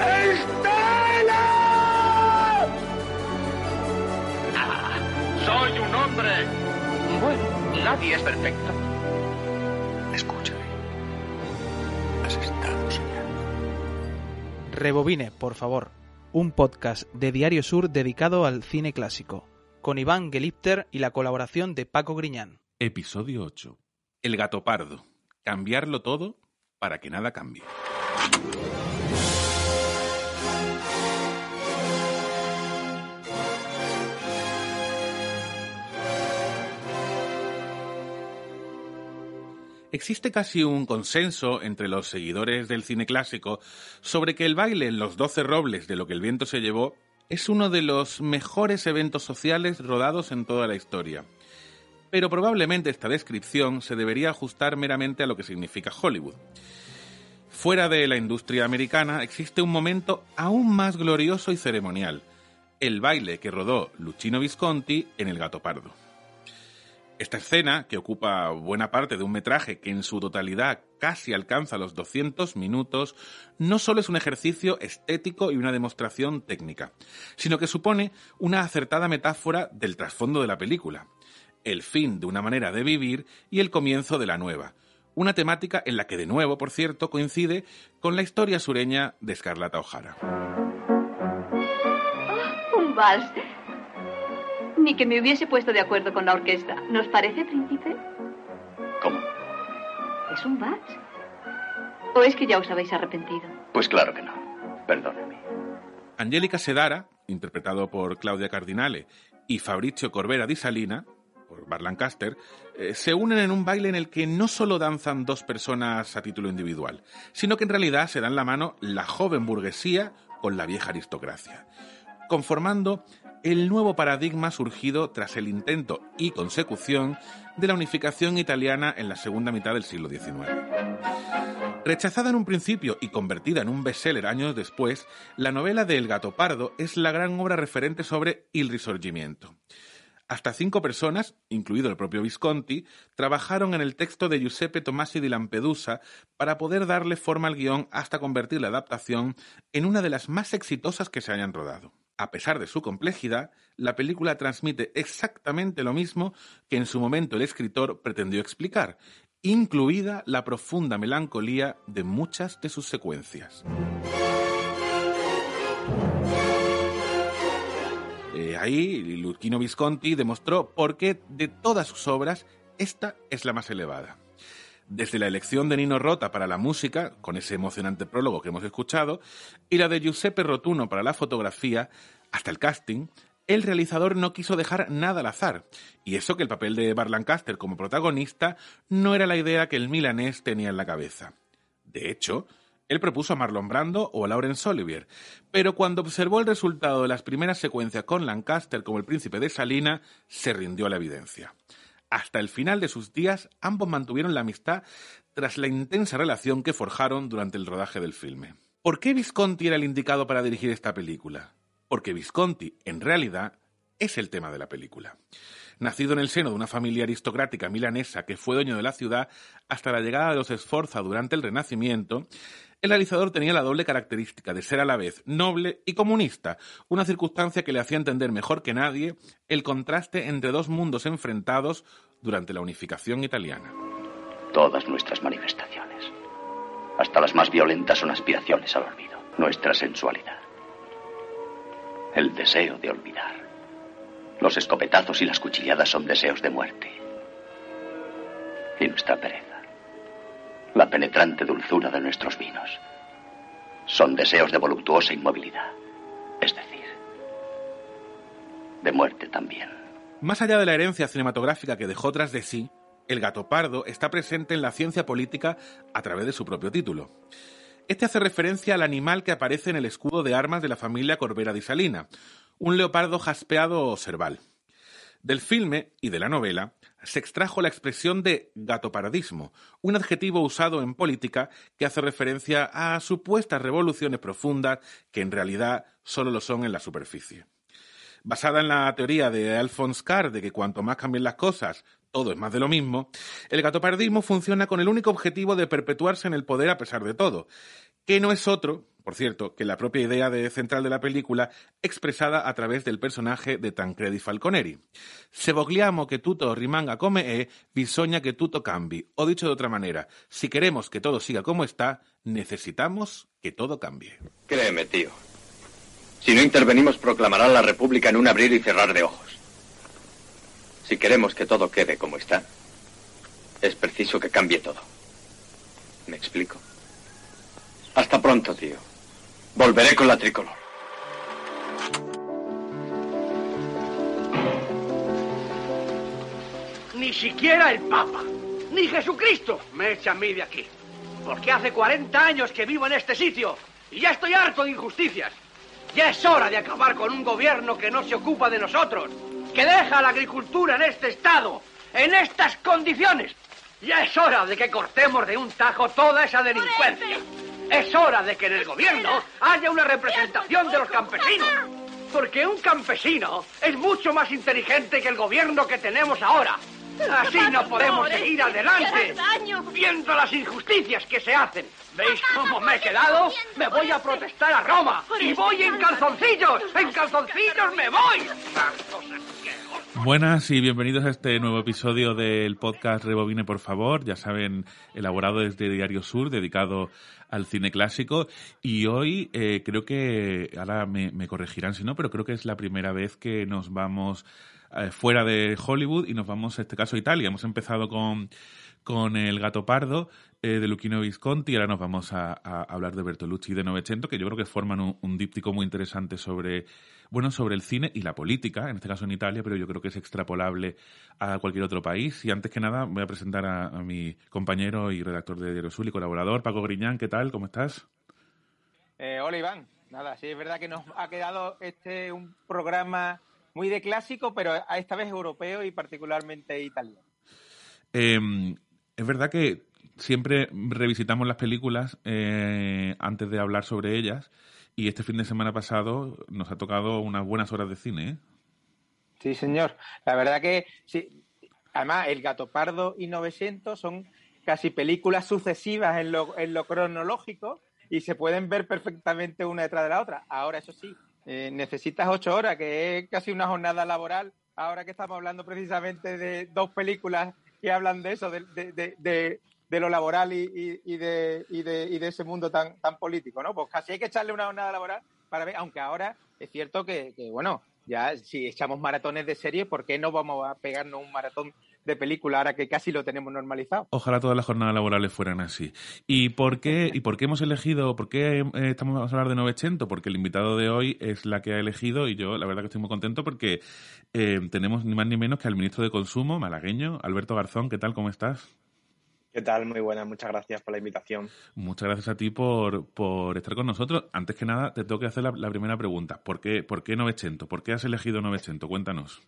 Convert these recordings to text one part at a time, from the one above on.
¡Estela! Soy un hombre. Bueno, nadie es perfecto. Escúchame. Has estado soñando. Rebobine, por favor. Un podcast de Diario Sur dedicado al cine clásico, con Iván Gelipter y la colaboración de Paco Griñán. Episodio 8. El gato pardo. Cambiarlo todo para que nada cambie. Existe casi un consenso entre los seguidores del cine clásico sobre que el baile en los doce robles de lo que el viento se llevó es uno de los mejores eventos sociales rodados en toda la historia. Pero probablemente esta descripción se debería ajustar meramente a lo que significa Hollywood. Fuera de la industria americana existe un momento aún más glorioso y ceremonial, el baile que rodó Luchino Visconti en El Gato Pardo. Esta escena, que ocupa buena parte de un metraje que en su totalidad casi alcanza los 200 minutos, no solo es un ejercicio estético y una demostración técnica, sino que supone una acertada metáfora del trasfondo de la película, el fin de una manera de vivir y el comienzo de la nueva, una temática en la que de nuevo, por cierto, coincide con la historia sureña de Escarlata O'Hara. Un vals. Ni que me hubiese puesto de acuerdo con la orquesta. ¿Nos parece, príncipe? ¿Cómo? ¿Es un vals? ¿O es que ya os habéis arrepentido? Pues claro que no. Perdóneme. Angélica Sedara, interpretado por Claudia Cardinale, y Fabrizio Corbera di Salina, por Bar Lancaster, eh, se unen en un baile en el que no solo danzan dos personas a título individual, sino que en realidad se dan la mano la joven burguesía con la vieja aristocracia, conformando el nuevo paradigma surgido tras el intento y consecución de la unificación italiana en la segunda mitad del siglo XIX. Rechazada en un principio y convertida en un bestseller años después, la novela de El Gato Pardo es la gran obra referente sobre el Risorgimiento. Hasta cinco personas, incluido el propio Visconti, trabajaron en el texto de Giuseppe Tomasi di Lampedusa para poder darle forma al guion hasta convertir la adaptación en una de las más exitosas que se hayan rodado. A pesar de su complejidad, la película transmite exactamente lo mismo que en su momento el escritor pretendió explicar, incluida la profunda melancolía de muchas de sus secuencias. Eh, ahí Luchino Visconti demostró por qué de todas sus obras esta es la más elevada. Desde la elección de Nino Rota para la música, con ese emocionante prólogo que hemos escuchado, y la de Giuseppe Rotuno para la fotografía, hasta el casting, el realizador no quiso dejar nada al azar, y eso que el papel de Bar Lancaster como protagonista no era la idea que el milanés tenía en la cabeza. De hecho, él propuso a Marlon Brando o a Laurence Olivier, pero cuando observó el resultado de las primeras secuencias con Lancaster como el príncipe de Salina, se rindió a la evidencia. Hasta el final de sus días, ambos mantuvieron la amistad tras la intensa relación que forjaron durante el rodaje del filme. ¿Por qué Visconti era el indicado para dirigir esta película? Porque Visconti, en realidad, es el tema de la película. Nacido en el seno de una familia aristocrática milanesa que fue dueño de la ciudad hasta la llegada de los Sforza durante el Renacimiento, el realizador tenía la doble característica de ser a la vez noble y comunista, una circunstancia que le hacía entender mejor que nadie el contraste entre dos mundos enfrentados durante la unificación italiana. Todas nuestras manifestaciones, hasta las más violentas, son aspiraciones al olvido. Nuestra sensualidad, el deseo de olvidar. Los escopetazos y las cuchilladas son deseos de muerte. Y nuestra pereza, la penetrante dulzura de nuestros vinos, son deseos de voluptuosa inmovilidad. Es decir, de muerte también. Más allá de la herencia cinematográfica que dejó tras de sí, El gato pardo está presente en la ciencia política a través de su propio título. Este hace referencia al animal que aparece en el escudo de armas de la familia Corbera di Salina, un leopardo jaspeado o cerval. Del filme y de la novela se extrajo la expresión de gatoparadismo, un adjetivo usado en política que hace referencia a supuestas revoluciones profundas que en realidad solo lo son en la superficie. Basada en la teoría de Alphonse Carr de que cuanto más cambien las cosas, todo es más de lo mismo, el gatopardismo funciona con el único objetivo de perpetuarse en el poder a pesar de todo, que no es otro, por cierto, que la propia idea de central de la película expresada a través del personaje de Tancredi Falconeri. Se vogliamo que tutto rimanga come è, bisogna que tutto cambi. O dicho de otra manera, si queremos que todo siga como está, necesitamos que todo cambie. Créeme, tío. Si no intervenimos, proclamarán la República en un abrir y cerrar de ojos. Si queremos que todo quede como está, es preciso que cambie todo. ¿Me explico? Hasta pronto, tío. Volveré con la tricolor. Ni siquiera el Papa, ni Jesucristo me echa a mí de aquí. Porque hace 40 años que vivo en este sitio y ya estoy harto de injusticias. Ya es hora de acabar con un gobierno que no se ocupa de nosotros, que deja la agricultura en este estado, en estas condiciones. Ya es hora de que cortemos de un tajo toda esa delincuencia. Es hora de que en el gobierno haya una representación de los campesinos. Porque un campesino es mucho más inteligente que el gobierno que tenemos ahora. Así no podemos seguir adelante viendo las injusticias que se hacen. ¿Veis cómo me he quedado? Me voy a protestar a Roma y voy en calzoncillos. En calzoncillos me voy. Buenas y bienvenidos a este nuevo episodio del podcast Rebobine, por favor. Ya saben, elaborado desde Diario Sur, dedicado al cine clásico. Y hoy eh, creo que, ahora me, corregirán si no, pero creo que es la primera vez que nos vamos eh, fuera de Hollywood y nos vamos, en este caso, a Italia. Hemos empezado con, con El gato pardo eh, de Luchino Visconti y ahora nos vamos a, a hablar de Bertolucci y de Novecento, que yo creo que forman un, un díptico muy interesante sobre bueno, sobre el cine y la política, en este caso en Italia, pero yo creo que es extrapolable a cualquier otro país. Y antes que nada, voy a presentar a, a mi compañero y redactor de Diario Sur y colaborador, Paco Griñán. ¿Qué tal? ¿Cómo estás? Eh, hola, Iván. Nada, sí, es verdad que nos ha quedado este un programa muy de clásico, pero a esta vez europeo y particularmente italiano. Eh, es verdad que siempre revisitamos las películas eh, antes de hablar sobre ellas y este fin de semana pasado nos ha tocado unas buenas horas de cine. ¿eh? Sí, señor. La verdad que sí. Además, El Gato Pardo y 900 son casi películas sucesivas en lo, en lo cronológico y se pueden ver perfectamente una detrás de la otra. Ahora, eso sí, eh, necesitas ocho horas, que es casi una jornada laboral. Ahora que estamos hablando precisamente de dos películas que hablan de eso, de, de, de, de, lo laboral y, y, y, de, y, de, y de ese mundo tan, tan político, ¿no? Pues casi hay que echarle una jornada laboral para ver, aunque ahora es cierto que, que bueno, ya si echamos maratones de series, ¿por qué no vamos a pegarnos un maratón de película ahora que casi lo tenemos normalizado? Ojalá todas las jornadas laborales fueran así. ¿Y por qué, y por qué hemos elegido, por qué eh, estamos a hablar de 900? Porque el invitado de hoy es la que ha elegido y yo la verdad que estoy muy contento porque eh, tenemos ni más ni menos que al ministro de Consumo malagueño, Alberto Garzón. ¿Qué tal? ¿Cómo estás? ¿Qué tal? Muy buena, muchas gracias por la invitación. Muchas gracias a ti por, por estar con nosotros. Antes que nada, te tengo que hacer la, la primera pregunta. ¿Por qué, ¿Por qué 900? ¿Por qué has elegido 900? Cuéntanos.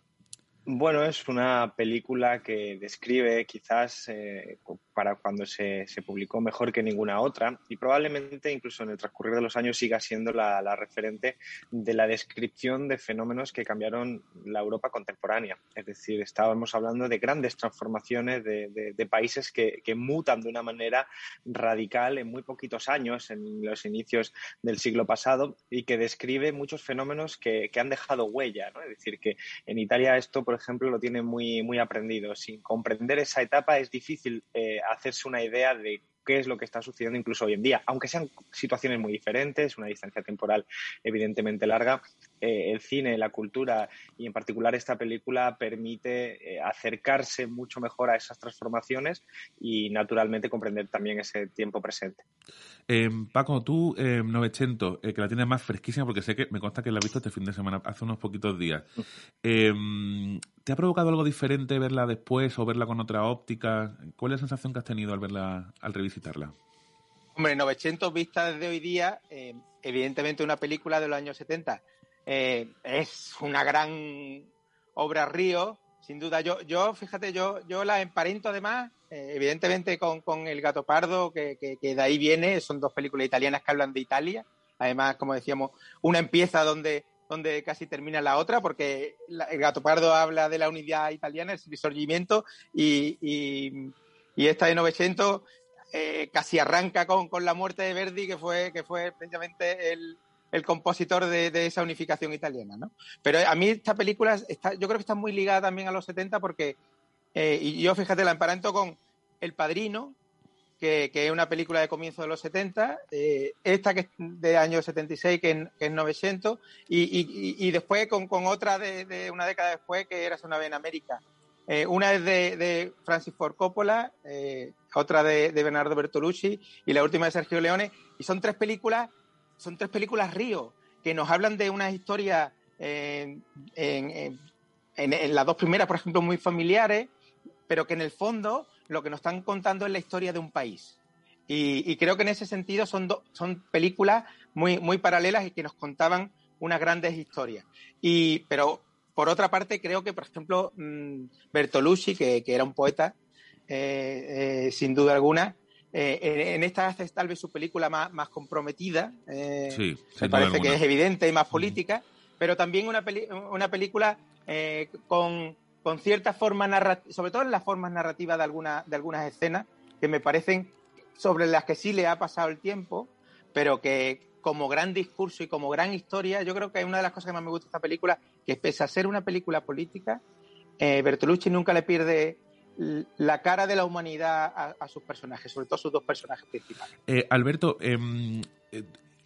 Bueno, es una película que describe quizás eh, para cuando se, se, publicó mejor que ninguna otra y probablemente incluso en el transcurrir de los años siga siendo la, la, referente de la descripción de fenómenos que cambiaron la Europa contemporánea. Es decir, estábamos hablando de grandes transformaciones de, de, de países que, que, mutan de una manera radical en muy poquitos años, en los inicios del siglo pasado, y que describe muchos fenómenos que, que han dejado huella. ¿no? Es decir, que en Italia esto, por ejemplo, lo tiene muy, muy aprendido. Sin comprender esa etapa es difícil eh, hacerse una idea de qué es lo que está sucediendo incluso hoy en día. Aunque sean situaciones muy diferentes, una distancia temporal evidentemente larga, eh, el cine, la cultura y en particular esta película permite eh, acercarse mucho mejor a esas transformaciones y naturalmente comprender también ese tiempo presente. Eh, Paco, tú, eh, 900, que la tienes más fresquísima porque sé que me consta que la has visto este fin de semana, hace unos poquitos días. ¿Te ha provocado algo diferente verla después o verla con otra óptica? ¿Cuál es la sensación que has tenido al verla, al revisitarla? Hombre, 900 vistas desde hoy día, eh, evidentemente una película de los años 70 eh, es una gran obra río, sin duda. Yo, yo fíjate, yo, yo la emparento además, eh, evidentemente con, con, El Gato Pardo, que, que, de ahí viene, son dos películas italianas que hablan de Italia. Además, como decíamos, una empieza donde, donde casi termina la otra, porque la, El Gato Pardo habla de la unidad italiana, el risorgimiento, y, y, y esta de 900 eh, casi arranca con, con, la muerte de Verdi, que fue, que fue precisamente el, el compositor de, de, esa unificación italiana, ¿no? Pero a mí esta película, está, yo creo que está muy ligada también a los 70 porque, eh, y yo fíjate, la emparento con El Padrino, que, que, es una película de comienzo de los 70, eh, esta que es de año 76, que es, que es 900, y, y, y, después con, con otra de, de, una década después, que era una vez en América. Una es de, de, Francis Ford Coppola, otra de, de, Bernardo Bertolucci y la última de Sergio Leone. Y son tres películas, son tres películas río, que nos hablan de una historia eh, en, en, las dos primeras, por ejemplo, muy familiares, pero que en el fondo lo que nos están contando es la historia de un país. Y, y creo que en ese sentido son, do, son películas muy, muy paralelas y que nos contaban unas grandes historias. Y, pero por otra parte, creo que, por ejemplo, mmm, Bertolucci, que, que, era un poeta, eh, eh, sin duda alguna, eh, en, en, esta hace tal vez su película más, más comprometida, sí, me parece que es evidente y más política, mm. pero también una, peli una película con, con cierta forma narrativa, sobre todo en las formas narrativas de, alguna, de algunas escenas, que me parecen sobre las que sí le ha pasado el tiempo, pero que como gran discurso y como gran historia, yo creo que una de las cosas que más me gusta de esta película, que pese a ser una película política, eh, Bertolucci nunca le pierde la cara de la humanidad a, a, sus personajes, sobre todo sus dos personajes principales. Eh, Alberto, eh,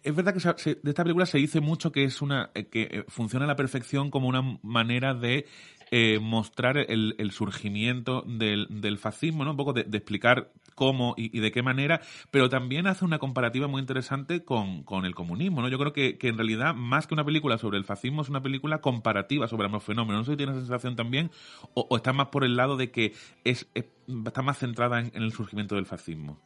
es verdad que se, de esta película se dice mucho que es una que funciona a la perfección como una manera de eh, mostrar el, surgimiento del, fascismo, ¿no? Un poco de, explicar cómo y, de qué manera, pero también hace una comparativa muy interesante con, el comunismo, ¿no? Yo creo que, que, en realidad, más que una película sobre el fascismo, es una película comparativa sobre ambos fenómenos. No sé si tienes esa sensación también, o, o está más por el lado de que es, es está más centrada en, en el surgimiento del fascismo.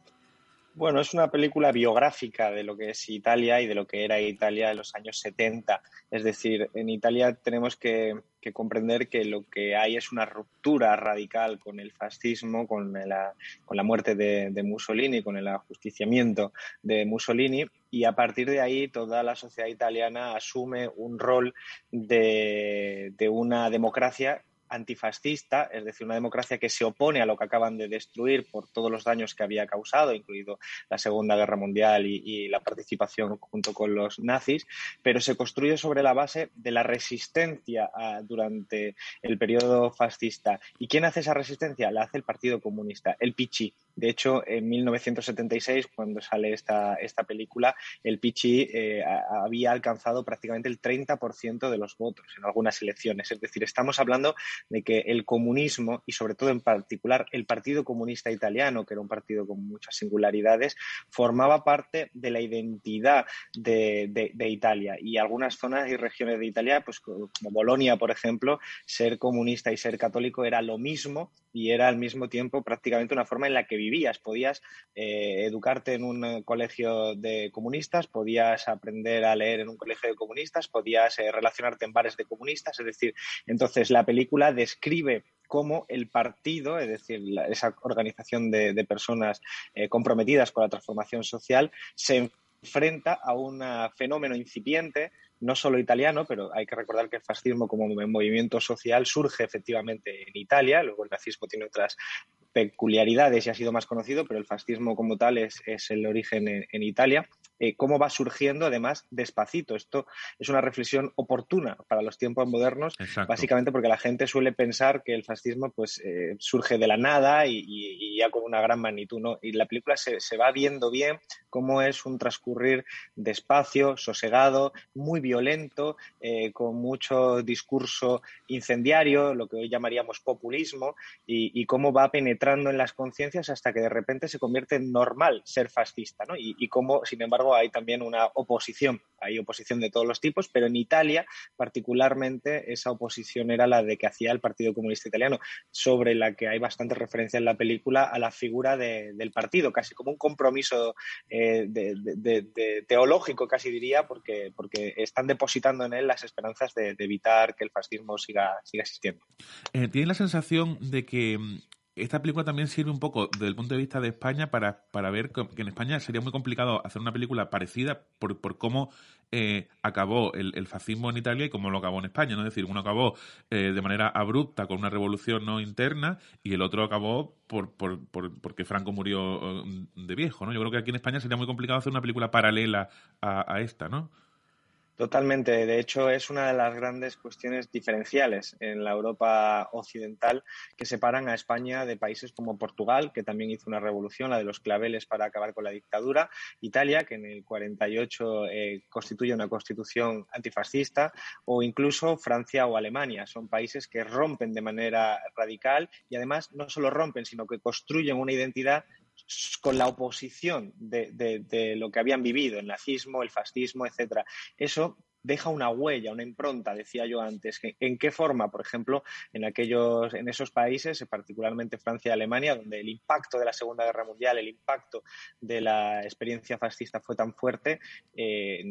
Bueno, es una película biográfica de lo que es Italia y de lo que era Italia en los años 70. Es decir, en Italia tenemos que, comprender que lo que hay es una ruptura radical con el fascismo, con la, con la muerte de, Mussolini, con el ajusticiamiento de Mussolini. Y a partir de ahí toda la sociedad italiana asume un rol de una democracia antifascista, es decir, una democracia que se opone a lo que acaban de destruir por todos los daños que había causado, incluido la Segunda Guerra Mundial y, la participación junto con los nazis, pero se construye sobre la base de la resistencia a, durante el periodo fascista. ¿Y quién hace esa resistencia? La hace el Partido Comunista, el Pichi. De hecho, en 1976, cuando sale esta, esta película, el Pichi eh, había alcanzado prácticamente el 30% de los votos en algunas elecciones. Es decir, estamos hablando de que el comunismo y sobre todo en particular el Partido Comunista Italiano, que era un partido con muchas singularidades, formaba parte de la identidad de, de, de Italia y algunas zonas y regiones de Italia, pues como Bolonia, por ejemplo, ser comunista y ser católico era lo mismo y era al mismo tiempo prácticamente una forma en la que vivías. Podías eh, educarte en un colegio de comunistas, podías aprender a leer en un colegio de comunistas, podías eh, relacionarte en bares de comunistas, es decir, entonces la película describe cómo el partido, es decir, esa organización de, personas eh, comprometidas con la transformación social, se enfrenta a un fenómeno incipiente no solo italiano, pero hay que recordar que el fascismo como movimiento social surge efectivamente en Italia, luego el nazismo tiene otras peculiaridades y ha sido más conocido, pero el fascismo como tal es, el origen en, en Italia. Eh, cómo va surgiendo además despacito. Esto es una reflexión oportuna para los tiempos modernos, Exacto. básicamente porque la gente suele pensar que el fascismo pues eh, surge de la nada y, y, y, ya con una gran magnitud. ¿no? Y la película se, se, va viendo bien cómo es un transcurrir despacio, sosegado, muy violento, eh, con mucho discurso incendiario, lo que hoy llamaríamos populismo, y, y cómo va penetrando en las conciencias hasta que de repente se convierte en normal ser fascista, ¿no? Y, y cómo, sin embargo, hay también una oposición hay oposición de todos los tipos, pero en Italia particularmente esa oposición era la de que hacía el Partido Comunista Italiano, sobre la que hay bastante referencia en la película a la figura del partido, casi como un compromiso eh, teológico, casi diría, porque, porque están depositando en él las esperanzas de, evitar que el fascismo siga, siga existiendo. Eh, ¿Tiene la sensación de que mm, esta película también sirve un poco desde el punto de vista de España para, para ver que en España sería muy complicado hacer una película parecida por, por cómo eh, acabó el, fascismo en Italia y cómo lo acabó en España. ¿no? Es decir, uno acabó eh, de manera abrupta con una revolución no interna y el otro acabó por, por, por, porque Franco murió eh, de viejo. ¿no? Yo creo que aquí en España sería muy complicado hacer una película paralela a, a esta, ¿no? Totalmente. De hecho, es una de las grandes cuestiones diferenciales en la Europa occidental que separan a España de países como Portugal, que también hizo una revolución, la de los claveles para acabar con la dictadura, Italia, que en el 48 eh, constituye una constitución antifascista, o incluso Francia o Alemania. Son países que rompen de manera radical y además no solo rompen, sino que construyen una identidad con la oposición de, de, lo que habían vivido, el nazismo, el fascismo, etcétera. Eso deja una huella, una impronta, decía yo antes. ¿En qué forma, por ejemplo, en aquellos, en esos países, particularmente Francia y Alemania, donde el impacto de la Segunda Guerra Mundial, el impacto de la experiencia fascista fue tan fuerte, eh,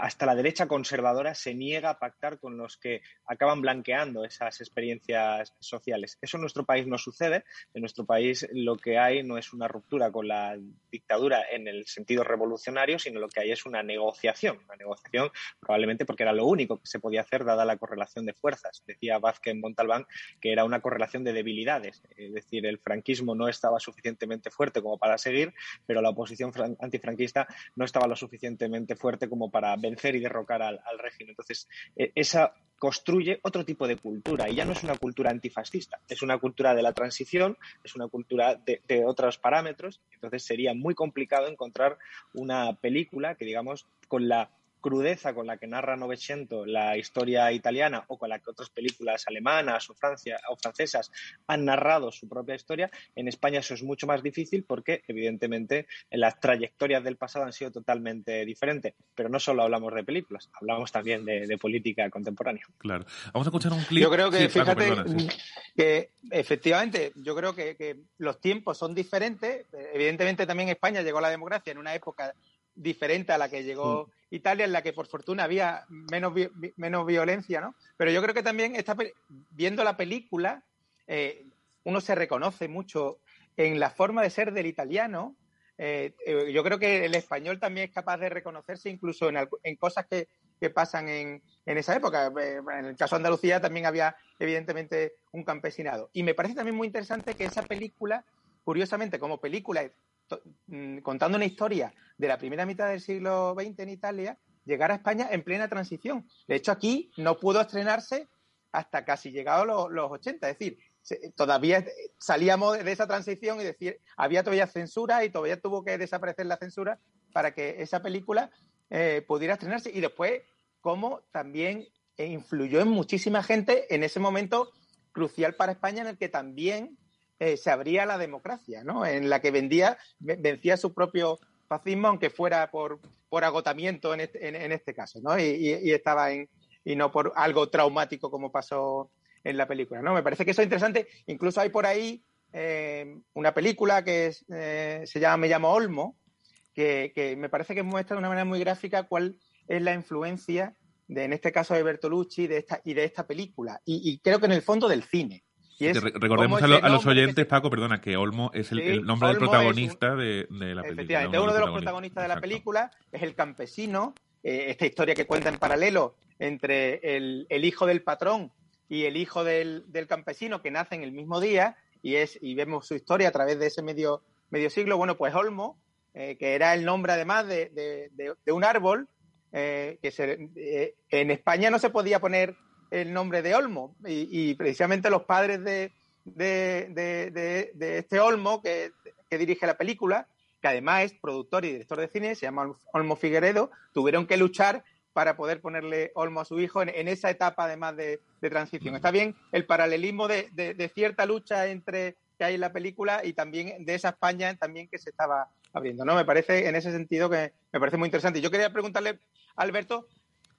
hasta la derecha conservadora se niega a pactar con los que acaban blanqueando esas experiencias sociales. Eso en nuestro país no sucede. En nuestro país lo que hay no es una ruptura con la dictadura en el sentido revolucionario, sino lo que hay es una negociación, una negociación probablemente porque era lo único que se podía hacer dada la correlación de fuerzas. Decía Vázquez Montalbán que era una correlación de debilidades, es decir, el franquismo no estaba suficientemente fuerte como para seguir, pero la oposición antifranquista no estaba lo suficientemente fuerte como para vencer y derrocar al, régimen. Entonces, e, esa construye otro tipo de cultura y ya no es una cultura antifascista, es una cultura de la transición, es una cultura de, de otros parámetros, entonces sería muy complicado encontrar una película que, digamos, con la crudeza con la que narra Novecento la historia italiana o con la que otras películas alemanas o, Francia, o francesas han narrado su propia historia, en España eso es mucho más difícil porque evidentemente las trayectorias del pasado han sido totalmente diferentes. Pero no solo hablamos de películas, hablamos también de, política contemporánea. Claro. Vamos a escuchar un clip. Yo creo que, fíjate, que efectivamente, yo creo que, que los tiempos son diferentes. Evidentemente también España llegó a la democracia en una época diferente a la que llegó Italia, en la que por fortuna había menos, menos violencia, ¿no? Pero yo creo que también está, viendo la película, eh, uno se reconoce mucho en la forma de ser del italiano. Eh, eh, yo creo que el español también es capaz de reconocerse incluso en, en cosas que, que pasan en, en, esa época. En el caso de Andalucía también había, evidentemente, un campesinado. Y me parece también muy interesante que esa película, curiosamente, como película contando una historia de la primera mitad del siglo XX en Italia, llegar a España en plena transición. De hecho, aquí no pudo estrenarse hasta casi llegados los, los 80. Es decir, todavía salíamos de esa transición y decir, había todavía censura y todavía tuvo que desaparecer la censura para que esa película eh, pudiera estrenarse. Y después, cómo también influyó en muchísima gente en ese momento crucial para España en el que también eh, se abría la democracia, ¿no? En la que vendía, vencía su propio fascismo, aunque fuera por, por agotamiento en este, en, este caso, ¿no? Y, estaba en, y no por algo traumático como pasó en la película, ¿no? Me parece que eso es interesante. Incluso hay por ahí eh, una película que eh, se llama Me llamo Olmo, que, me parece que muestra de una manera muy gráfica cuál es la influencia de, en este caso, de Bertolucci de esta, y de esta película. y creo que en el fondo del cine recordemos a, los oyentes, Paco, perdona, que Olmo es el, nombre del protagonista de, la película. Efectivamente, uno de los protagonistas de la película es el campesino, eh, esta historia que cuenta en paralelo entre el, hijo del patrón y el hijo del, campesino que nace en el mismo día y, es, y vemos su historia a través de ese medio, medio siglo. Bueno, pues Olmo, eh, que era el nombre además de, un árbol, eh, que se, en España no se podía poner el nombre de Olmo. Y, precisamente los padres de, de, este Olmo, que, dirige la película, que además es productor y director de cine, se llama Olmo Figueredo, tuvieron que luchar para poder ponerle Olmo a su hijo en, esa etapa además de, transición. Está bien el paralelismo de, cierta lucha entre que hay en la película y también de esa España también que se estaba abriendo. ¿no? Me parece en ese sentido que me parece muy interesante. Yo quería preguntarle Alberto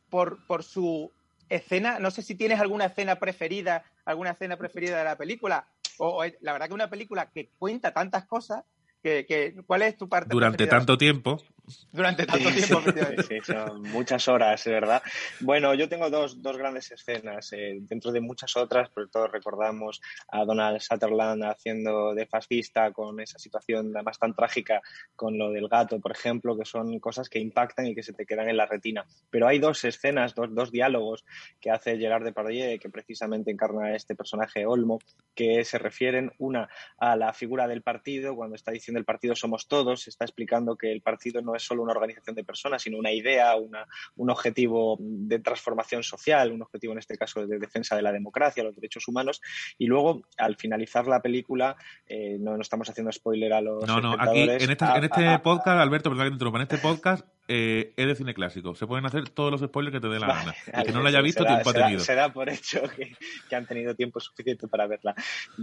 por, por su escena, no sé si tienes alguna escena preferida, alguna escena preferida de la película, o, la verdad que una película que cuenta tantas cosas, que, ¿cuál es tu parte Durante tanto tiempo. Durante tanto tiempo. Sí, son muchas horas, ¿verdad? Bueno, yo tengo dos, dos grandes escenas. Eh, dentro de muchas otras, pero todos recordamos a Donald Sutherland haciendo de fascista con esa situación además tan trágica con lo del gato, por ejemplo, que son cosas que impactan y que se te quedan en la retina. Pero hay dos escenas, dos, dos diálogos que hace Gerard Depardieu, que precisamente encarna a este personaje Olmo, que se refieren una a la figura del partido, cuando está diciendo el partido somos todos, está explicando que el partido no es solo una organización de personas, sino una idea, un objetivo de transformación social, un objetivo en este caso de defensa de la democracia, los derechos humanos. Y luego, al finalizar la película, eh, no, estamos haciendo spoiler a los. No, no, aquí en este, en este podcast, Alberto, perdón que te interrumpa, en este podcast eh, es de cine clásico. Se pueden hacer todos los spoilers que te dé la gana. El que no lo haya visto, tiempo ha tenido. Se da por hecho que, han tenido tiempo suficiente para verla.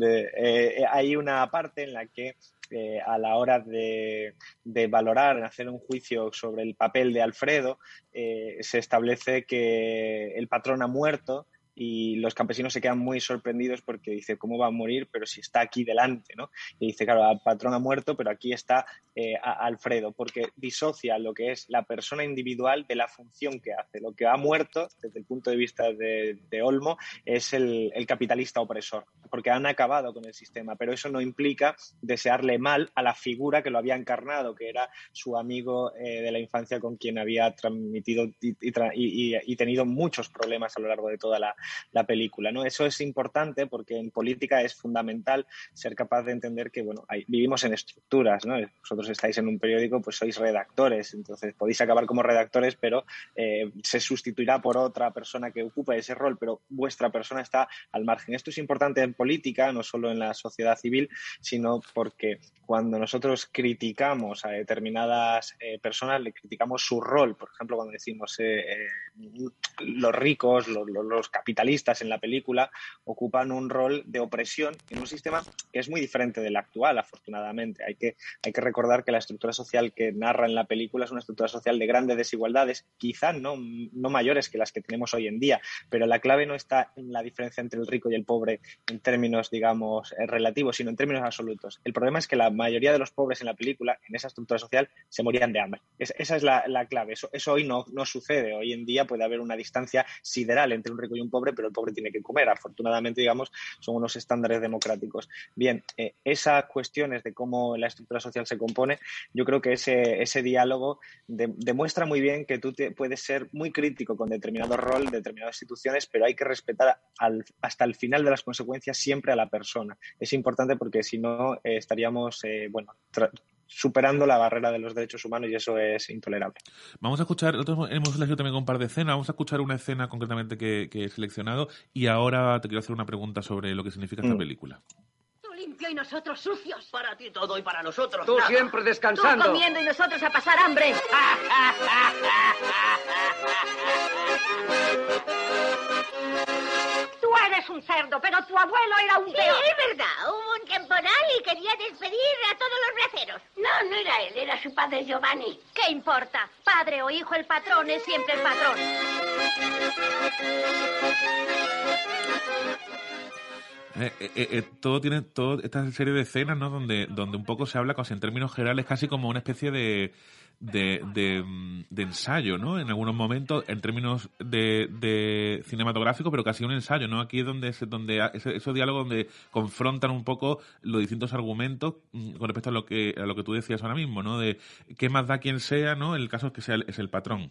Eh, hay una parte en la que eh, a la hora de, de, valorar, hacer un juicio sobre el papel de Alfredo, eh, se establece que el patrón ha muerto y los campesinos se quedan muy sorprendidos porque dice, ¿cómo va a morir? Pero si está aquí delante, ¿no? Y dice, claro, el patrón ha muerto, pero aquí está eh, Alfredo, porque disocia lo que es la persona individual de la función que hace. Lo que ha muerto, desde el punto de vista de, Olmo, es el, capitalista opresor, porque han acabado con el sistema, pero eso no implica desearle mal a la figura que lo había encarnado, que era su amigo eh, de la infancia con quien había transmitido y tenido muchos problemas a lo largo de toda la, la película. ¿no? Eso es importante porque en política es fundamental ser capaz de entender que bueno, vivimos en estructuras. ¿no? Vosotros estáis en un periódico, pues sois redactores, entonces podéis acabar como redactores, pero eh, se sustituirá por otra persona que ocupe ese rol, pero vuestra persona está al margen. Esto es importante en política, no solo en la sociedad civil, sino porque cuando nosotros criticamos a determinadas eh, personas, le criticamos su rol. Por ejemplo, cuando decimos eh, los ricos, los, los, los capitalistas en la película ocupan un rol de opresión en un sistema que es muy diferente del actual, afortunadamente. Hay que, hay que recordar que la estructura social que narra en la película es una estructura social de grandes desigualdades, quizá no, no mayores que las que tenemos hoy en día, pero la clave no está en la diferencia entre el rico y el pobre en términos, digamos, eh, relativos, sino en términos absolutos. El problema es que la mayoría de los pobres en la película, en esa estructura social, se morían de hambre. esa es la, clave. Eso, eso hoy no, no sucede. Hoy en día puede haber una distancia sideral entre un rico y un pobre, pero el pobre tiene que comer. Afortunadamente, digamos, son unos estándares democráticos. Bien, eh, esas cuestiones de cómo la estructura social se compone, yo creo que ese, ese diálogo demuestra muy bien que tú puedes ser muy crítico con determinado rol, determinadas instituciones, pero hay que respetar hasta el final de las consecuencias siempre a la persona. Es importante porque si no eh, estaríamos, eh, bueno, superando la barrera de los derechos humanos y eso es intolerable. Vamos a escuchar, nosotros hemos elegido también un par de escenas, vamos a escuchar una escena concretamente que, he seleccionado y ahora te quiero hacer una pregunta sobre lo que significa esta mm. película Tú limpio y nosotros sucios. Para ti todo y para nosotros. Tú siempre descansando. Tú comiendo y nosotros a pasar hambre. eres un cerdo, pero tu abuelo era un sí, es verdad. Hubo un temporal y quería despedir a todos los braceros. No, no era él, era su padre Giovanni. ¿Qué importa? Padre o hijo, el patrón es siempre el patrón. Eh, eh, eh, todo tiene toda esta serie de escenas, ¿no? Donde, donde un poco se habla casi en términos generales, casi como una especie de, de, de, ensayo, ¿no? En algunos momentos, en términos de, de cinematográfico, pero casi un ensayo, ¿no? Aquí es donde, donde esos diálogos donde confrontan un poco los distintos argumentos mm, con respecto a lo que, a lo que tú decías ahora mismo, ¿no? De qué más da quien sea, ¿no? El caso es que sea es el patrón.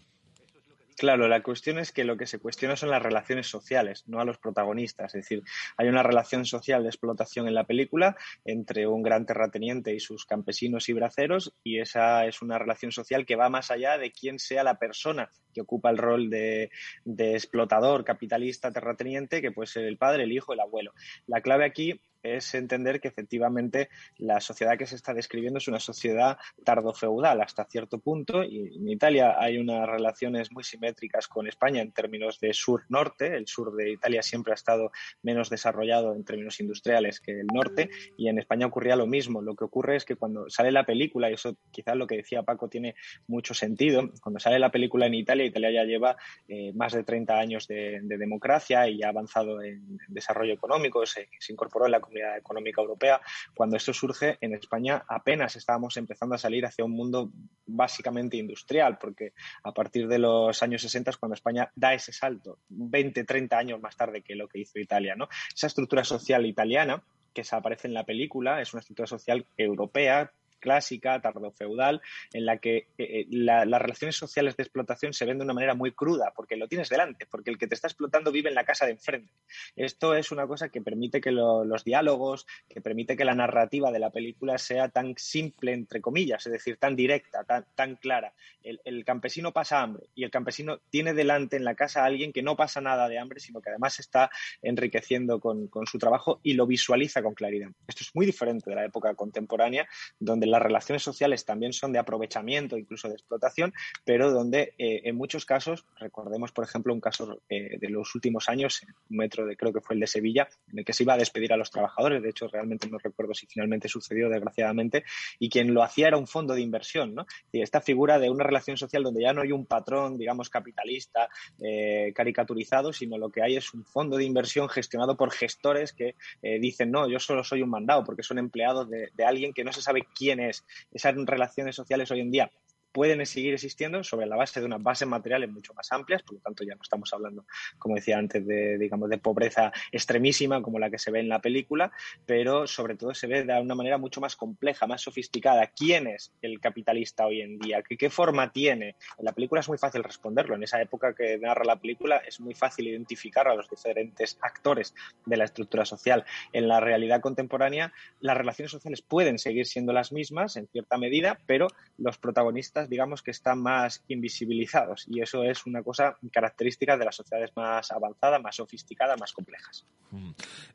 Claro, la cuestión es que lo que se cuestiona son las relaciones sociales, no a los protagonistas. Es decir, hay una relación social de explotación en la película entre un gran terrateniente y sus campesinos y braceros, y esa es una relación social que va más allá de quién sea la persona que ocupa el rol de, explotador, capitalista, terrateniente, que puede ser el padre, el hijo, el abuelo. La clave aquí es entender que efectivamente la sociedad que se está describiendo es una sociedad tardofeudal hasta cierto punto y en Italia hay unas relaciones muy simétricas con España en términos de sur-norte. El sur de Italia siempre ha estado menos desarrollado en términos industriales que el norte y en España ocurría lo mismo. Lo que ocurre es que cuando sale la película, y eso quizás lo que decía Paco tiene mucho sentido, cuando sale la película en Italia, Italia ya lleva eh, más de 30 años de, democracia y ha avanzado en, desarrollo económico, se, se incorporó en la Comunidad Económica Europea. Cuando esto surge en España apenas estábamos empezando a salir hacia un mundo básicamente industrial, porque a partir de los años 60 es cuando España da ese salto, 20, 30 años más tarde que lo que hizo Italia. ¿no? Esa estructura social italiana que se aparece en la película es una estructura social europea clásica, tardofeudal, en la que eh, eh, las relaciones sociales de explotación se ven de una manera muy cruda, porque lo tienes delante, porque el que te está explotando vive en la casa de enfrente. Esto es una cosa que permite que los diálogos, que permite que la narrativa de la película sea tan simple, entre comillas, es decir, tan directa, tan, tan clara. El, campesino pasa hambre y el campesino tiene delante en la casa a alguien que no pasa nada de hambre, sino que además está enriqueciendo con, con su trabajo y lo visualiza con claridad. Esto es muy diferente de la época contemporánea, donde las relaciones sociales también son de aprovechamiento, incluso de explotación, pero donde eh, en muchos casos, recordemos por ejemplo un caso eh, de los últimos años, un metro de creo que fue el de Sevilla, en el que se iba a despedir a los trabajadores, de hecho realmente no recuerdo si finalmente sucedió desgraciadamente, y quien lo hacía era un fondo de inversión, ¿no? Y esta figura de una relación social donde ya no hay un patrón, digamos, capitalista eh, caricaturizado, sino lo que hay es un fondo de inversión gestionado por gestores que dicen, no, yo solo soy un mandado porque son empleados de, de alguien que no se sabe quién esas relaciones sociales hoy en día pueden seguir existiendo sobre la base de unas bases materiales mucho más amplias, por lo tanto ya no estamos hablando, como decía antes, de, digamos, de pobreza extremísima como la que se ve en la película, pero sobre todo se ve de una manera mucho más compleja, más sofisticada. ¿Quién es el capitalista hoy en día? ¿Qué, qué forma tiene? En la película es muy fácil responderlo. En esa época que narra la película es muy fácil identificar a los diferentes actores de la estructura social. En la realidad contemporánea, las relaciones sociales pueden seguir siendo las mismas en cierta medida, pero los protagonistas digamos que están más invisibilizados y eso es una cosa característica de las sociedades más avanzadas, más sofisticadas, más complejas. Mm.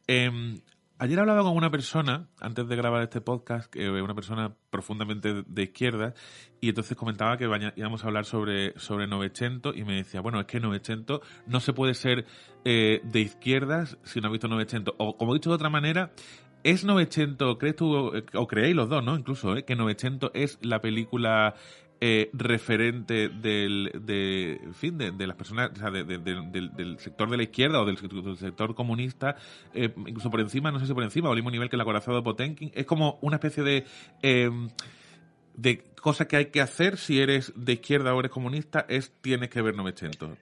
Em, ayer hablaba con una persona, antes de grabar este podcast, una persona profundamente de izquierda, y entonces comentaba que íbamos a hablar sobre, sobre Novecento, y me decía, bueno, es que Novecento no se puede ser eh, de izquierdas si no ha visto Novecento. O, como he dicho de otra manera, ¿Es Novecento, crees tú, o creéis los dos, ¿no? Incluso, ¿eh? que Novecento es la película eh, referente del, de, fin, de, las personas, o sea, del, sector de la izquierda o del, sector comunista, eh, incluso por encima, no sé si por encima, o al mismo nivel que el acorazado de Potenkin. Es como una especie de, eh, de cosa que hay que hacer si eres de izquierda o eres comunista, es tienes que ver 900.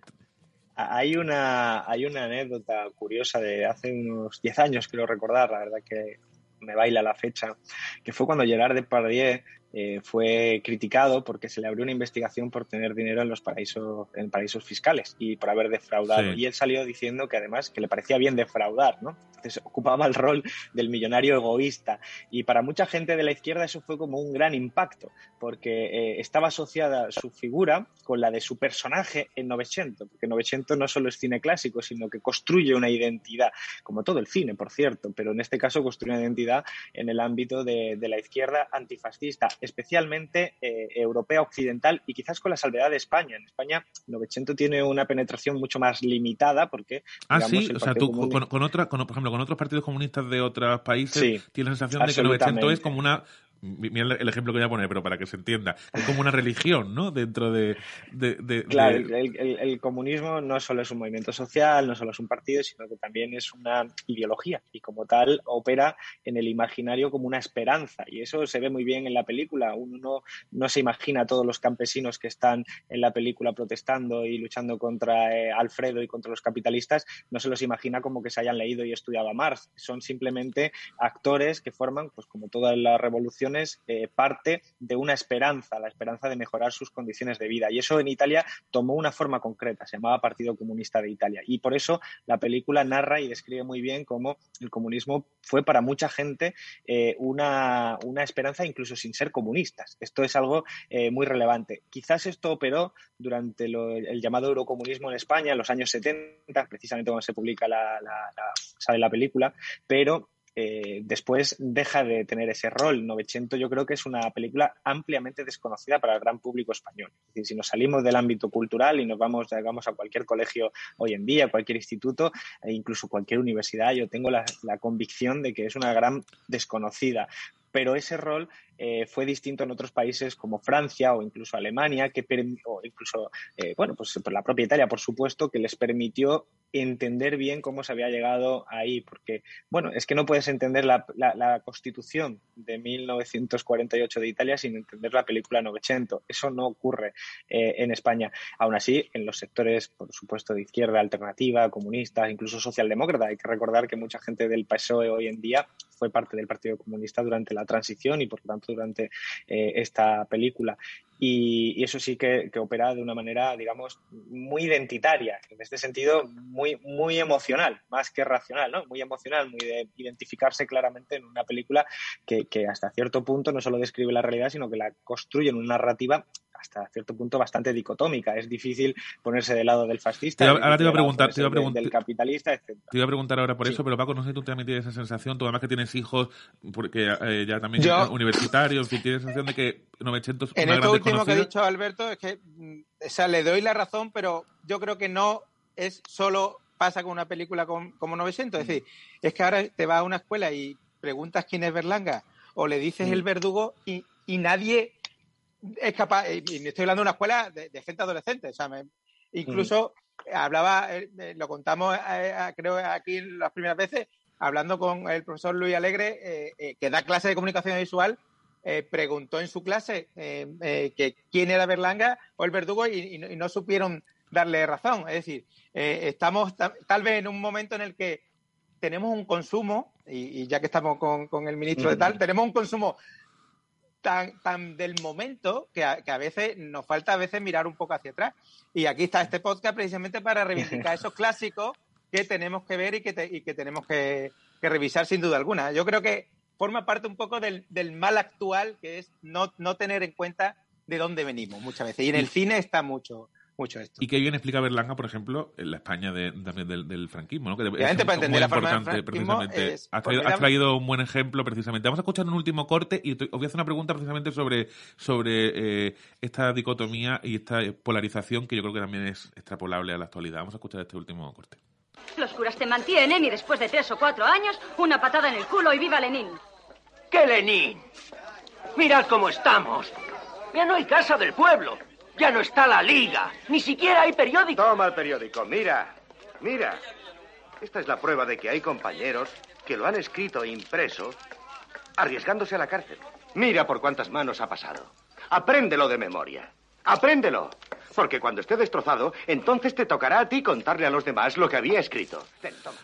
Hay una, hay una anécdota curiosa de hace unos 10 años, quiero recordar, la verdad que me baila la fecha, que fue cuando Gerard Depardieu eh, fue criticado porque se le abrió una investigación por tener dinero en los paraísos, en paraísos fiscales y por haber defraudado. Y él salió diciendo que además que le parecía bien defraudar, ¿no? Entonces ocupaba el rol del millonario egoísta. Y para mucha gente de la izquierda eso fue como un gran impacto, porque eh, estaba asociada su figura con la de su personaje en Novecento, porque Novecento no solo es cine clásico, sino que construye una identidad, como todo el cine, por cierto, pero en este caso construye una identidad en el ámbito de, de la izquierda antifascista especialmente eh, europea occidental y quizás con la salvedad de España. En España, Novecento tiene una penetración mucho más limitada porque. Ah, sí, o sea, tú con, otra, por ejemplo, con otros partidos comunistas de otros países tienes la sensación de que Novecento es como una Mira el ejemplo que voy a poner, pero para que se entienda. Es como una religión, ¿no? Dentro de. claro, El, comunismo no solo es un movimiento social, no solo es un partido, sino que también es una ideología y como tal opera en el imaginario como una esperanza. Y eso se ve muy bien en la película. Uno no, se imagina a todos los campesinos que están en la película protestando y luchando contra eh, Alfredo y contra los capitalistas, no se los imagina como que se hayan leído y estudiado a Marx. Son simplemente actores que forman, pues como toda la revolución eh, parte de una esperanza, la esperanza de mejorar sus condiciones de vida. Y eso en Italia tomó una forma concreta, se llamaba Partido Comunista de Italia. Y por eso la película narra y describe muy bien cómo el comunismo fue para mucha gente eh, una, esperanza incluso sin ser comunistas. Esto es algo eh, muy relevante. Quizás esto operó durante el llamado eurocomunismo en España en los años 70, precisamente cuando se publica la, sale la película, pero eh, después deja de tener ese rol. Novecento yo creo que es una película ampliamente desconocida para el gran público español. Si nos salimos del ámbito cultural y nos vamos, vamos a cualquier colegio hoy en día, cualquier instituto e incluso cualquier universidad, yo tengo la convicción de que es una gran desconocida pero ese rol eh, fue distinto en otros países como Francia o incluso Alemania, que o incluso, eh, bueno, pues la propia Italia, por supuesto, que les permitió entender bien cómo se había llegado ahí, porque, bueno, es que no puedes entender la, constitución de 1948 de Italia sin entender la película Novecento. Eso no ocurre eh, en España. Aún así, en los sectores, por supuesto, de izquierda alternativa, comunista, incluso socialdemócrata, hay que recordar que mucha gente del PSOE hoy en día fue parte del Partido Comunista durante la transición y, por lo tanto, durante eh, esta película. Y, eso sí que, opera de una manera, digamos, muy identitaria, en este sentido muy, muy emocional, más que racional, ¿no? Muy emocional, muy de identificarse claramente en una película que, que hasta cierto punto no solo describe la realidad, sino que la construye en una narrativa hasta cierto punto bastante dicotómica. Es difícil ponerse del lado del fascista. ahora te iba a preguntar, te iba a preguntar del capitalista, Te iba a preguntar ahora por eso, pero Paco, no sé si tú también tienes esa sensación, tú además que tienes hijos, porque eh, ya también universitarios, si tienes sensación de que 900 En esto último que ha dicho Alberto es que, mm, o sea, le doy la razón, pero yo creo que no es solo pasa con una película como 900. Es decir, es que ahora te vas a una escuela y preguntas quién es Berlanga o le dices el verdugo y, y nadie es capaz, y estoy hablando de una escuela de, gente adolescente, o sea, incluso hablaba, eh, eh, lo contamos eh, creo aquí las primeras veces, hablando con el profesor Luis Alegre, que da clase de comunicación visual, preguntó en su clase que quién era Berlanga o el verdugo y, no, supieron darle razón. Es decir, estamos tal vez en un momento en el que tenemos un consumo, y, ya que estamos con, el ministro de tal, tenemos un consumo tan, tan del momento que a, que a, veces nos falta a veces mirar un poco hacia atrás. Y aquí está este podcast precisamente para reivindicar esos clásicos que tenemos que ver y que, y que tenemos que, que, revisar sin duda alguna. Yo creo que forma parte un poco del, del mal actual, que es no, no tener en cuenta de dónde venimos muchas veces. Y en el cine está mucho, mucho esto. Y qué bien explica Berlanga, por ejemplo, en la España de, también del, franquismo, ¿no? Que es para entender la forma del precisamente. has, traído, un buen ejemplo, precisamente. Vamos a escuchar un último corte y os voy a hacer una pregunta precisamente sobre, sobre eh, esta dicotomía y esta polarización que yo creo que también es extrapolable a la actualidad. Vamos a escuchar este último corte. Los curas te mantienen y después de tres o cuatro años, una patada en el culo y viva Lenin. ¿Qué Lenin? Mirad cómo estamos. Ya no hay casa del pueblo. Ya no está la liga. Ni siquiera hay periódico. Toma el periódico. Mira. Mira. Esta es la prueba de que hay compañeros que lo han escrito e impreso arriesgándose a la cárcel. Mira por cuántas manos ha pasado. Apréndelo de memoria. Apréndelo. Porque cuando esté destrozado, entonces te tocará a ti contarle a los demás lo que había escrito.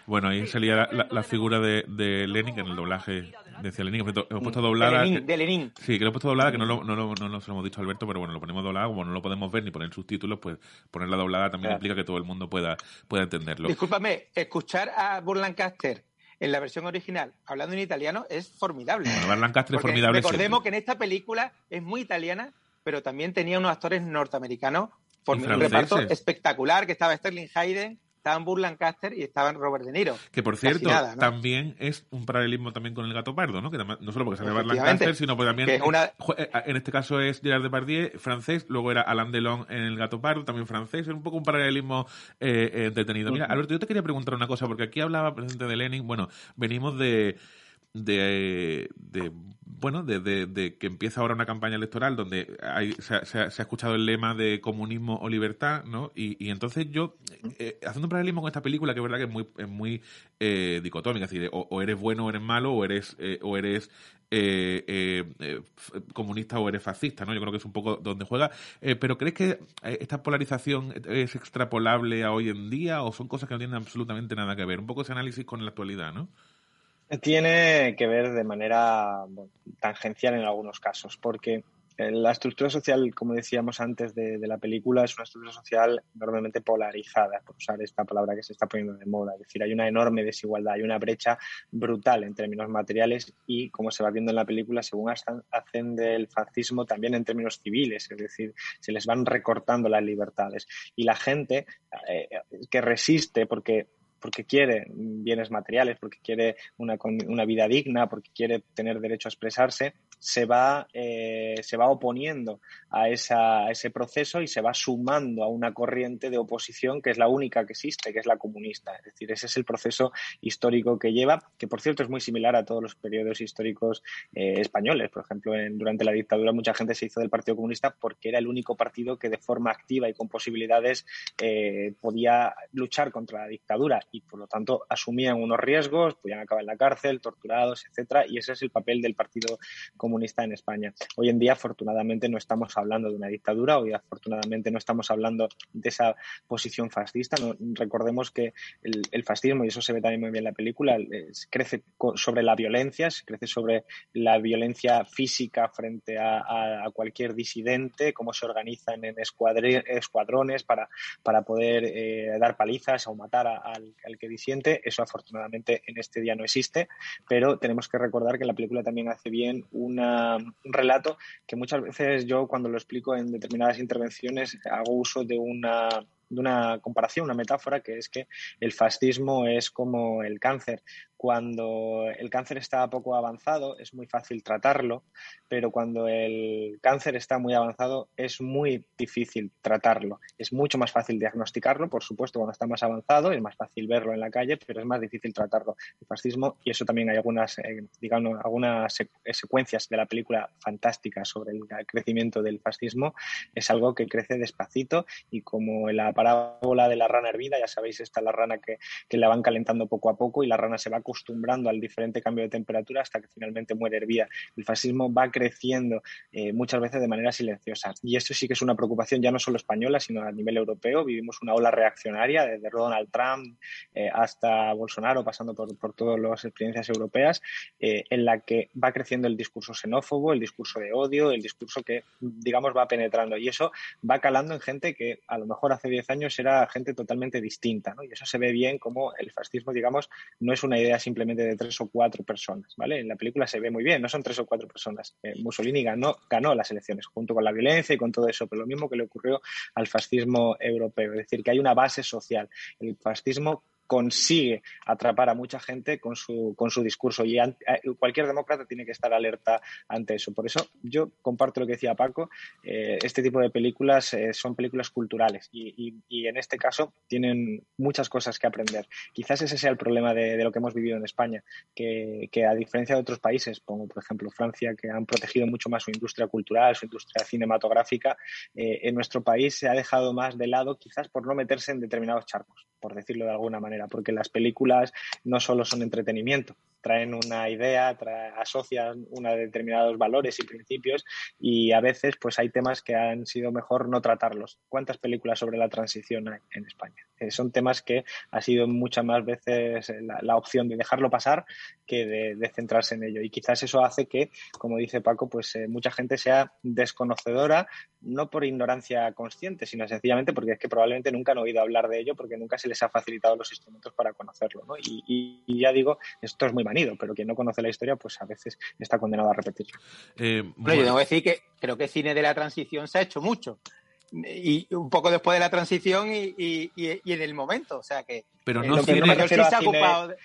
Bueno, ahí salía la, figura de, de, Lenin en el doblaje. Decía Lenin, hemos puesto doblada. De Lenin, Sí, que lo hemos puesto doblada, que no, lo, no, no, no nos lo hemos dicho Alberto, pero bueno, lo ponemos doblada, como no lo podemos ver ni poner subtítulos, pues ponerla doblada también implica que todo el mundo pueda, pueda entenderlo. Discúlpame, escuchar a Burlancaster en la versión original, hablando en italiano, es formidable. Bueno, Lancaster es formidable. Recordemos que en esta película es muy italiana pero también tenía unos actores norteamericanos por un reparto espectacular, que estaba Sterling Hayden, estaban Burl Lancaster y estaban Robert De Niro. Que por cierto, también es un paralelismo también con el gato pardo, ¿no? Que no solo porque sale Burl Lancaster, sino porque también eh, en este caso es Gerard Depardieu, francés, luego era Alain Delon en el gato pardo, también francés, es un poco un paralelismo eh, eh, entretenido. Mira, Alberto, yo te quería preguntar una cosa, porque aquí hablaba presente de Lenin, bueno, venimos de de, de bueno, de, de, que empieza ahora una campaña electoral donde hay, se, se, ha escuchado el lema de comunismo o libertad, ¿no? Y, y entonces yo, eh, haciendo un paralelismo con esta película, que es verdad que es muy, es muy eh, dicotómica, es decir, o, eres bueno o eres malo, o eres, eh, o eres comunista o eres fascista, ¿no? Yo creo que es un poco donde juega. pero ¿crees que esta polarización es extrapolable a hoy en día o son cosas que no tienen absolutamente nada que ver? Un poco ese análisis con la actualidad, ¿no? Tiene que ver de manera tangencial en algunos casos, porque eh, la estructura social, como decíamos antes de, la película, es una estructura social enormemente polarizada, por usar esta palabra que se está poniendo de moda. Es decir, hay una enorme desigualdad, hay una brecha brutal en términos materiales y, como se va viendo en la película, según hacen del fascismo también en términos civiles, es decir, se les van recortando las libertades. Y la gente eh, que resiste, porque porque quiere bienes materiales, porque quiere una, una vida digna, porque quiere tener derecho a expresarse, se va, eh, se va oponiendo a, esa, ese proceso y se va sumando a una corriente de oposición que es la única que existe, que es la comunista. Es decir, ese es el proceso histórico que lleva, que por cierto es muy similar a todos los periodos históricos eh, españoles. Por ejemplo, durante la dictadura mucha gente se hizo del Partido Comunista porque era el único partido que de forma activa y con posibilidades eh, podía luchar contra la dictadura y por lo tanto asumían unos riesgos, podían acabar en la cárcel, torturados, etcétera, y ese es el papel del Partido Comunista en España. Hoy en día, afortunadamente, no estamos hablando de una dictadura, hoy afortunadamente no estamos hablando de esa posición fascista. Recordemos que el, fascismo, y eso se ve también muy bien en la película, crece sobre la violencia, crece sobre la violencia física frente a, cualquier disidente, cómo se organizan en escuadrones para, para poder eh, dar palizas o matar al, al, que disiente. Eso afortunadamente en este día no existe, pero tenemos que recordar que la película también hace bien una, un relato que muchas veces yo cuando lo explico en determinadas intervenciones hago uso de una de una comparación, una metáfora, que es que el fascismo es como el cáncer. Cuando el cáncer está poco avanzado es muy fácil tratarlo, pero cuando el cáncer está muy avanzado es muy difícil tratarlo. Es mucho más fácil diagnosticarlo, por supuesto, cuando está más avanzado, es más fácil verlo en la calle, pero es más difícil tratarlo. El fascismo, y eso también hay algunas, eh, digamos, algunas secuencias de la película fantásticas sobre el crecimiento del fascismo, es algo que crece despacito y como la parábola de la rana hervida, ya sabéis, está la rana que, que la van calentando poco a poco y la rana se va acostumbrando al diferente cambio de temperatura hasta que finalmente muere hervida. El fascismo va creciendo eh, muchas veces de manera silenciosa. Y esto sí que es una preocupación ya no solo española, sino a nivel europeo. Vivimos una ola reaccionaria desde Donald Trump eh, hasta Bolsonaro, pasando por, por todas las experiencias europeas, eh, en la que va creciendo el discurso xenófobo, el discurso de odio, el discurso que, digamos, va penetrando. Y eso va calando en gente que a lo mejor hace 10 años era gente totalmente distinta. ¿no? Y eso se ve bien como el fascismo, digamos, no es una idea simplemente de tres o cuatro personas, ¿vale? En la película se ve muy bien, no son tres o cuatro personas. Eh, Mussolini ganó, ganó las elecciones junto con la violencia y con todo eso, pero lo mismo que le ocurrió al fascismo europeo, es decir, que hay una base social. El fascismo consigue atrapar a mucha gente con su, con su discurso y ante, cualquier demócrata tiene que estar alerta ante eso. Por eso yo comparto lo que decía Paco, eh, este tipo de películas eh, son películas culturales y, y, en este caso tienen muchas cosas que aprender. Quizás ese sea el problema de, de lo que hemos vivido en España, que, que, a diferencia de otros países, como por ejemplo Francia, que han protegido mucho más su industria cultural, su industria cinematográfica, eh, en nuestro país se ha dejado más de lado quizás por no meterse en determinados charcos, por decirlo de alguna manera porque las películas no solo son entretenimiento, traen una idea, trae, asocian una determinados valores y principios y a veces pues hay temas que han sido mejor no tratarlos. ¿Cuántas películas sobre la transición hay en España? Eh, son temas que ha sido muchas más veces la, la opción de dejarlo pasar que de, de, centrarse en ello y quizás eso hace que, como dice Paco, pues eh, mucha gente sea desconocedora, no por ignorancia consciente, sino sencillamente porque es que probablemente nunca han oído hablar de ello porque nunca se les ha facilitado los instrumentos para conocerlo. ¿no? Y, y, y ya digo, esto es muy manido, pero quien no conoce la historia, pues a veces está condenado a repetirlo. Eh, bueno, yo tengo que decir que creo que cine de la transición se ha hecho mucho. Y un poco después de la transición y, y, y en el momento, o sea que. Pero no, cine, no me refiero sí a cine, de...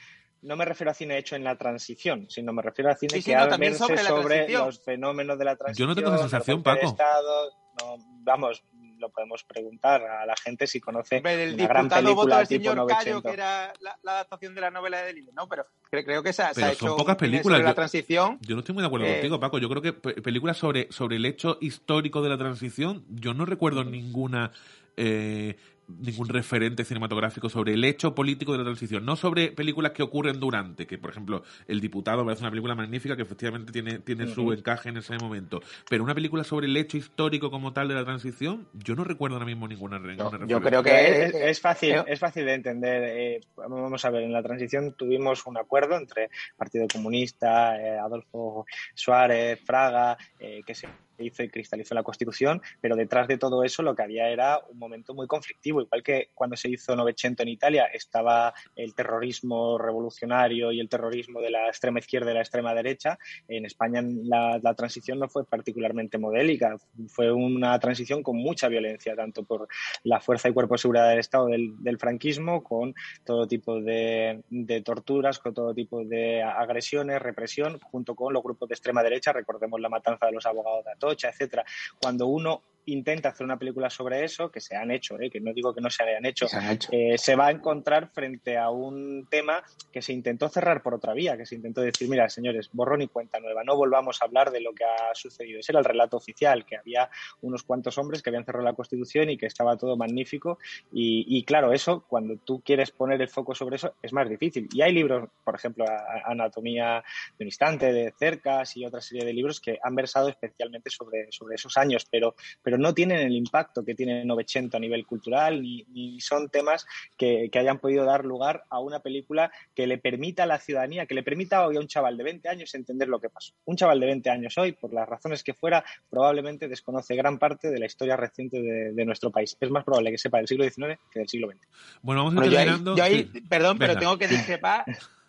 no me refiero a cine hecho en la transición, sino me refiero a cine sí, sí, que no, ha verse sobre, sobre los fenómenos de la transición. Yo no tengo esa sensación, Paco. Estado, no, vamos, lo podemos preguntar a la gente si conoce el una gran película voto del tipo señor 900. Cayo, que era la, la, adaptación de la novela de Delirium, ¿no? Pero creo, creo que se, Pero se ha son hecho pocas películas. sobre Yo, la transición. yo no estoy muy de acuerdo Eh, contigo, Paco. Yo creo que pe- películas sobre, sobre el hecho histórico de la transición, yo no recuerdo ninguna eh, ningún referente cinematográfico sobre el hecho político de la transición, no sobre películas que ocurren durante, que por ejemplo El Diputado me parece una película magnífica que efectivamente tiene, tiene su encaje en ese momento, pero una película sobre el hecho histórico como tal de la transición, yo no recuerdo ahora mismo ninguna, ninguna yo creo que es, es fácil, es fácil de entender. Eh, vamos a ver, en la transición tuvimos un acuerdo entre Partido Comunista, eh, Adolfo Suárez, Fraga, eh, que se hizo y cristalizó la Constitución, pero detrás de todo eso lo que había era un momento muy conflictivo igual que cuando se hizo Novecento en Italia estaba el terrorismo revolucionario y el terrorismo de la extrema izquierda y la extrema derecha, en España la, transición no fue particularmente modélica, fue una transición con mucha violencia, tanto por la fuerza y cuerpo de seguridad del Estado del, franquismo, con todo tipo de, de torturas, con todo tipo de agresiones, represión, junto con los grupos de extrema derecha, recordemos la matanza de los abogados de Atocha, etcétera. Cuando uno intenta hacer una película sobre eso, que se han hecho, ¿eh? que no digo que no se hayan hecho, Se han hecho. eh, se va a encontrar frente a un tema que se intentó cerrar por otra vía, que se intentó decir, mira, señores, borrón y cuenta nueva, no volvamos a hablar de lo que ha sucedido. Ese era el relato oficial, que había unos cuantos hombres que habían cerrado la Constitución y que estaba todo magnífico. Y, y claro, eso, cuando tú quieres poner el foco sobre eso, es más difícil. Y hay libros, por ejemplo, a- Anatomía de un instante, de Cercas y otra serie de libros que han versado especialmente sobre, sobre esos años, pero, pero no tienen el impacto que tiene Novecento a nivel cultural, ni, ni son temas que, que hayan podido dar lugar a una película que le permita a la ciudadanía, que le permita hoy a un chaval de 20 años entender lo que pasó. Un chaval de 20 años hoy, por las razones que fuera, probablemente desconoce gran parte de la historia reciente de, de nuestro país. Es más probable que sepa del siglo XIX que del siglo XX. Bueno, vamos a ir Bueno, yo ahí- terminando. yo ahí, perdón, pero tengo que discrepar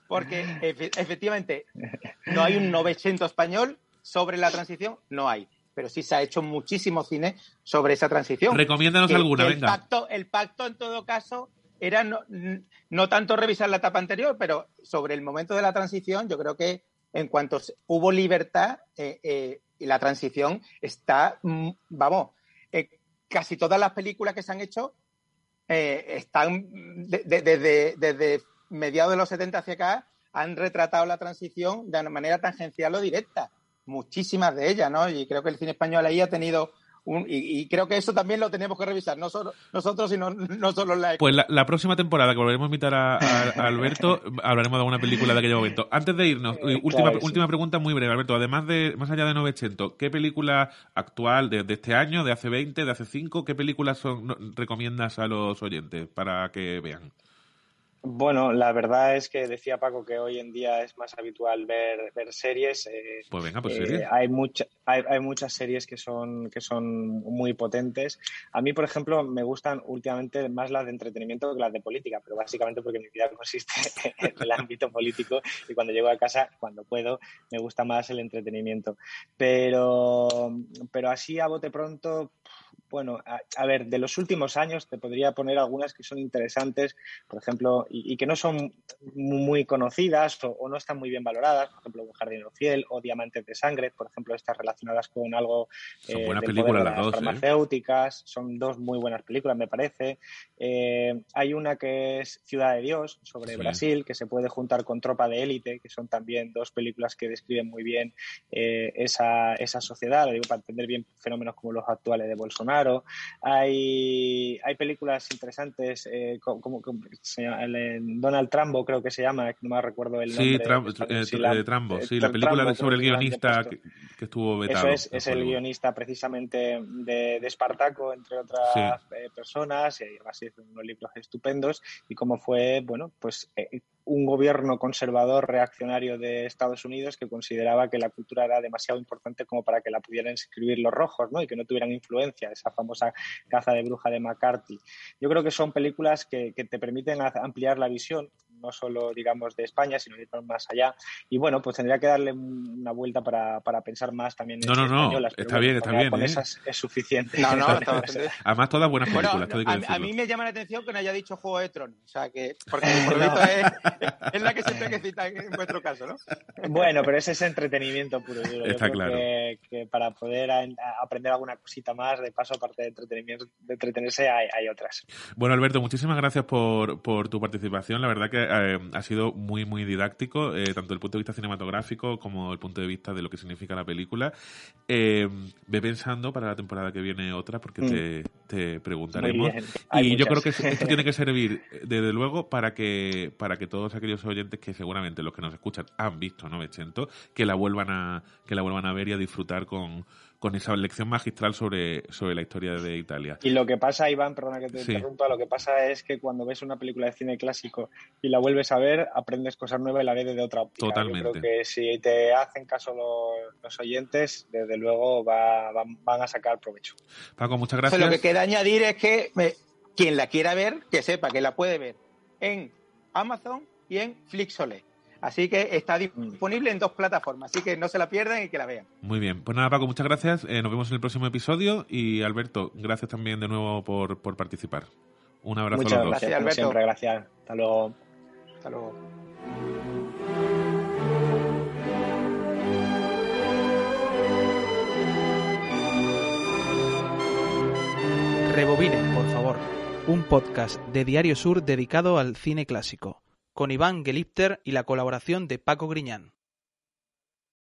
porque efe- efectivamente no hay un 900 español sobre la transición, no hay. Pero sí se ha hecho muchísimo cine sobre esa transición. Recomiéndanos Que- alguna, que el venga. Pacto, el pacto, en todo caso, era no, no tanto revisar la etapa anterior, pero sobre el momento de la transición, yo creo que en cuanto hubo libertad, eh, eh, y la transición está, mm, vamos, eh, casi todas las películas que se han hecho están de- de- desde, desde mediados de los 70 hacia acá, han retratado la transición de una manera tangencial o directa. Muchísimas de ellas, ¿no? Y creo que el cine español ahí ha tenido un. Y, y creo que eso también lo tenemos que revisar, no solo nosotros, sino no solo la. Pues la, la próxima temporada que volveremos a invitar a, a- a Alberto, hablaremos de alguna película de aquel momento. Antes de irnos, Eh, última, claro que sí. última pregunta muy breve, Alberto. Además de, más allá de Novecento, ¿qué película actual de, de este año, de hace 20, de hace 5, qué películas son, recomiendas a los oyentes para que vean? Bueno, la verdad es que decía Paco que hoy en día es más habitual ver, ver series. eh, Pues venga, pues eh, hay, mucha, hay, hay muchas series que son, que son muy potentes. A mí, por ejemplo, me gustan últimamente más las de entretenimiento que las de política, pero básicamente porque mi vida consiste en el ámbito político y cuando llego a casa, cuando puedo, me gusta más el entretenimiento. Pero, pero así a bote pronto, bueno, a, a ver, de los últimos años te podría poner algunas que son interesantes, por ejemplo, y, y que no son muy conocidas o, o no están muy bien valoradas, por ejemplo, Un jardinero fiel o Diamantes de sangre, por ejemplo, estas relacionadas con algo Son eh, del poder las dos, ¿eh? farmacéuticas, son dos muy buenas películas, me parece. Eh, hay una que es Ciudad de Dios, sobre Sí. Brasil, que se puede juntar con Tropa de Élite, que son también dos películas que describen muy bien eh, esa, esa sociedad, lo digo para entender bien fenómenos como los actuales de Bolsonaro. Hay, hay películas interesantes, eh, como, como- se llama, el, eh, Donald Trumbo, creo que se llama, no me recuerdo el Sí, nombre. Español, eh, sí, tr- la- eh, Trambo, eh, sí, la película Trambo, de- sobre el guionista que, que estuvo vetado. Eso es, es el guionista precisamente de, de Espartaco, entre otras Sí. eh, personas, y además hizo unos libros estupendos, y cómo fue, bueno, pues eh, un gobierno conservador reaccionario de Estados Unidos que consideraba que la cultura era demasiado importante como para que la pudieran escribir los rojos, ¿no? Y que no tuvieran influencia, esa famosa caza de bruja de McCarthy. Yo creo que son películas que, te permiten ampliar la visión, no solo, digamos, de España, sino ir más allá. Y bueno, pues tendría que darle un- una vuelta para, para pensar más también en No, no, no, españolas, está bueno, bien, está con- bien, Con ¿eh? esas es suficiente. No, no, está bastante- Además, todas buenas Bueno, películas, todo a, a mí me llama la atención que no haya dicho Juego de Tronos. O sea, que. Porque por lo visto es, es la que siempre que citan en vuestro caso, ¿no? Bueno, pero ese es entretenimiento puro y duro. Yo Está creo claro. Que, que para poder a- a aprender alguna cosita más, de paso, aparte de entretenimiento, de entretenerse, hay, hay otras. Bueno, Alberto, muchísimas gracias por, por tu participación. La verdad que eh, ha sido muy, muy didáctico, eh, tanto desde el punto de vista cinematográfico como el punto de vista de lo que significa la película. Eh, ve pensando para la temporada que viene otra, porque Mm. te, te preguntaremos. Y yo creo que esto tiene que servir, desde luego, para que, para que todos aquellos oyentes que seguramente los que nos escuchan han visto 900, que la vuelvan a, que la vuelvan a ver y a disfrutar con, con esa lección magistral sobre, sobre la historia de Italia. Y lo que pasa, Iván, perdona que te Sí. interrumpa, lo que pasa es que cuando ves una película de cine clásico y la vuelves a ver, aprendes cosas nuevas y la ves desde otra óptica. Totalmente. Yo creo que si te hacen caso los, los oyentes, desde luego va- van, van a sacar provecho. Paco, muchas gracias. lo que queda añadir es que me- quien la quiera ver, que sepa que la puede ver en Amazon y en Flixolé. Así que está disponible en dos plataformas, así que no se la pierdan y que la vean. Muy bien. Pues nada, Paco, muchas gracias. Eh, nos vemos en el próximo episodio. Y Alberto, gracias también de nuevo por, por participar. Un abrazo Muchas a los dos. gracias, como siempre, gracias. Hasta luego. Hasta luego. Rebobine, por favor. Un podcast de Diario Sur dedicado al cine clásico, con Iván Gelipter y la colaboración de Paco Griñán.